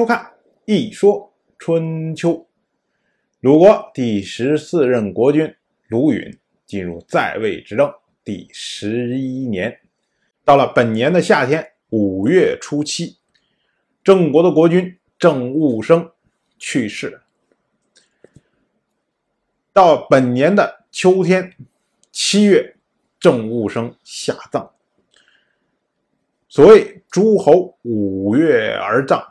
收看《一说春秋》，鲁国第十四任国君鲁允进入在位执政第十一年，到了本年的夏天五月初七，郑国的国君郑务生去世。到本年的秋天七月，郑务生下葬。所谓诸侯五月而葬。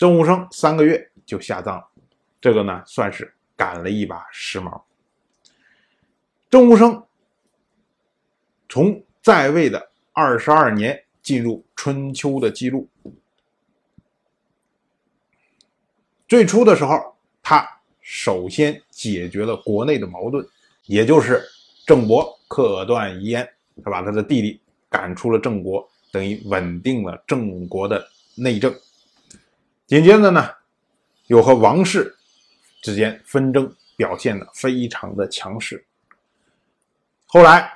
郑武生三个月就下葬了，这个呢算是赶了一把时髦。郑武生从在位的二十二年进入春秋的记录。最初的时候，他首先解决了国内的矛盾，也就是郑伯克断遗言，他把他的弟弟赶出了郑国，等于稳定了郑国的内政。紧接着呢，又和王室之间纷争，表现的非常的强势。后来，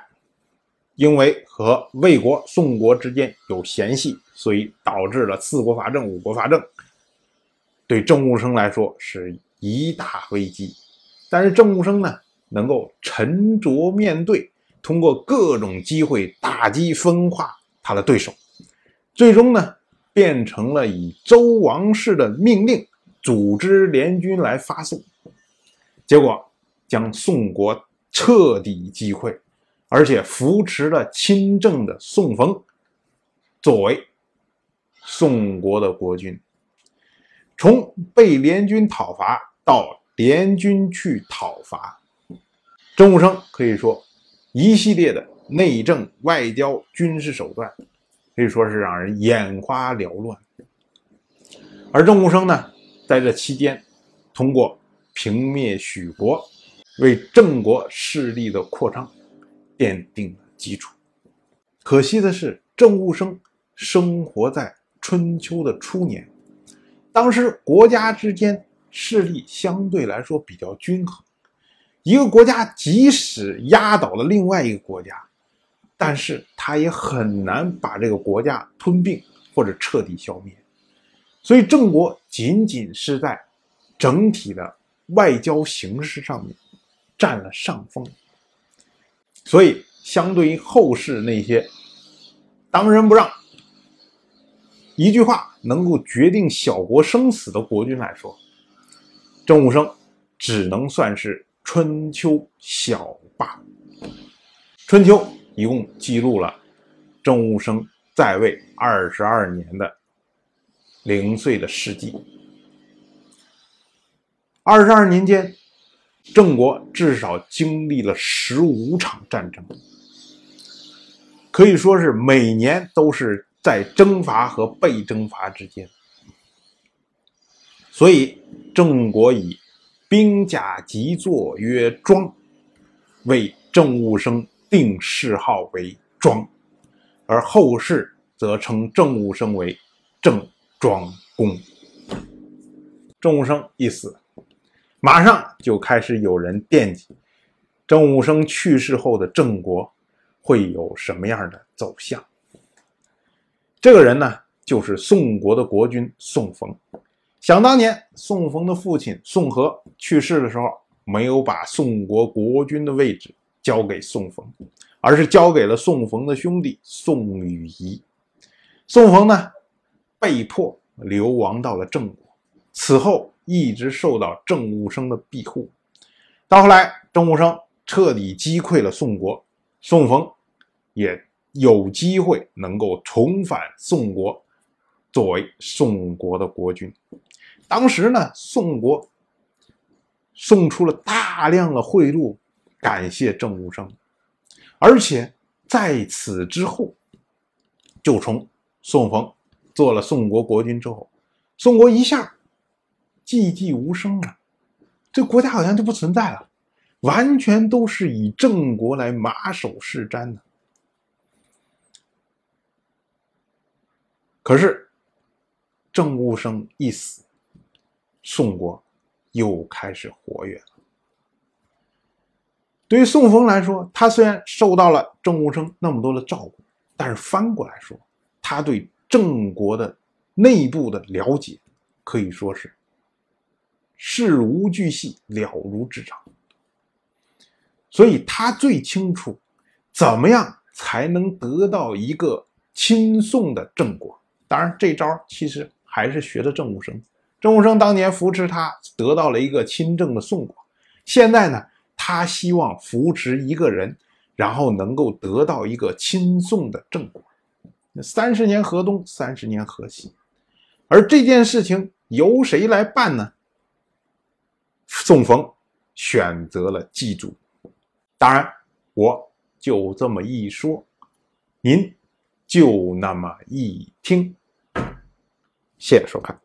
因为和魏国、宋国之间有嫌隙，所以导致了四国伐郑、五国伐郑，对郑务生来说是一大危机。但是郑务生呢，能够沉着面对，通过各种机会打击分化他的对手，最终呢。变成了以周王室的命令组织联军来发宋，结果将宋国彻底击溃，而且扶持了亲政的宋冯作为宋国的国君。从被联军讨伐到联军去讨伐，郑武生可以说一系列的内政、外交、军事手段。可以说是让人眼花缭乱，而郑武生呢，在这期间，通过平灭许国，为郑国势力的扩张奠定了基础。可惜的是，郑武生生活在春秋的初年，当时国家之间势力相对来说比较均衡，一个国家即使压倒了另外一个国家。但是他也很难把这个国家吞并或者彻底消灭，所以郑国仅仅是在整体的外交形势上面占了上风。所以，相对于后世那些当仁不让、一句话能够决定小国生死的国君来说，郑武生只能算是春秋小霸。春秋。一共记录了郑务生在位二十二年的零碎的事迹。二十二年间，郑国至少经历了十五场战争，可以说是每年都是在征伐和被征伐之间。所以，郑国以兵甲极作曰庄，为郑务生。定谥号为庄，而后世则称郑武生为郑庄公。郑武生一死，马上就开始有人惦记郑武生去世后的郑国会有什么样的走向。这个人呢，就是宋国的国君宋冯。想当年，宋冯的父亲宋和去世的时候，没有把宋国国君的位置。交给宋冯，而是交给了宋冯的兄弟宋禹仪。宋冯呢，被迫流亡到了郑国，此后一直受到郑武生的庇护。到后来，郑武生彻底击溃了宋国，宋冯也有机会能够重返宋国，作为宋国的国君。当时呢，宋国送出了大量的贿赂。感谢郑武生，而且在此之后，就从宋冯做了宋国国君之后，宋国一下寂寂无声了，这国家好像就不存在了，完全都是以郑国来马首是瞻的。可是郑武生一死，宋国又开始活跃了。对于宋冯来说，他虽然受到了郑武生那么多的照顾，但是翻过来说，他对郑国的内部的了解可以说是事无巨细，了如指掌。所以他最清楚怎么样才能得到一个亲宋的郑国。当然，这招其实还是学的郑武生。郑武生当年扶持他，得到了一个亲政的宋国。现在呢，他希望扶持一个人，然后能够得到一个亲宋的正果。三十年河东，三十年河西。而这件事情由谁来办呢？宋冯选择了祭祖。当然，我就这么一说，您就那么一听。谢谢收看。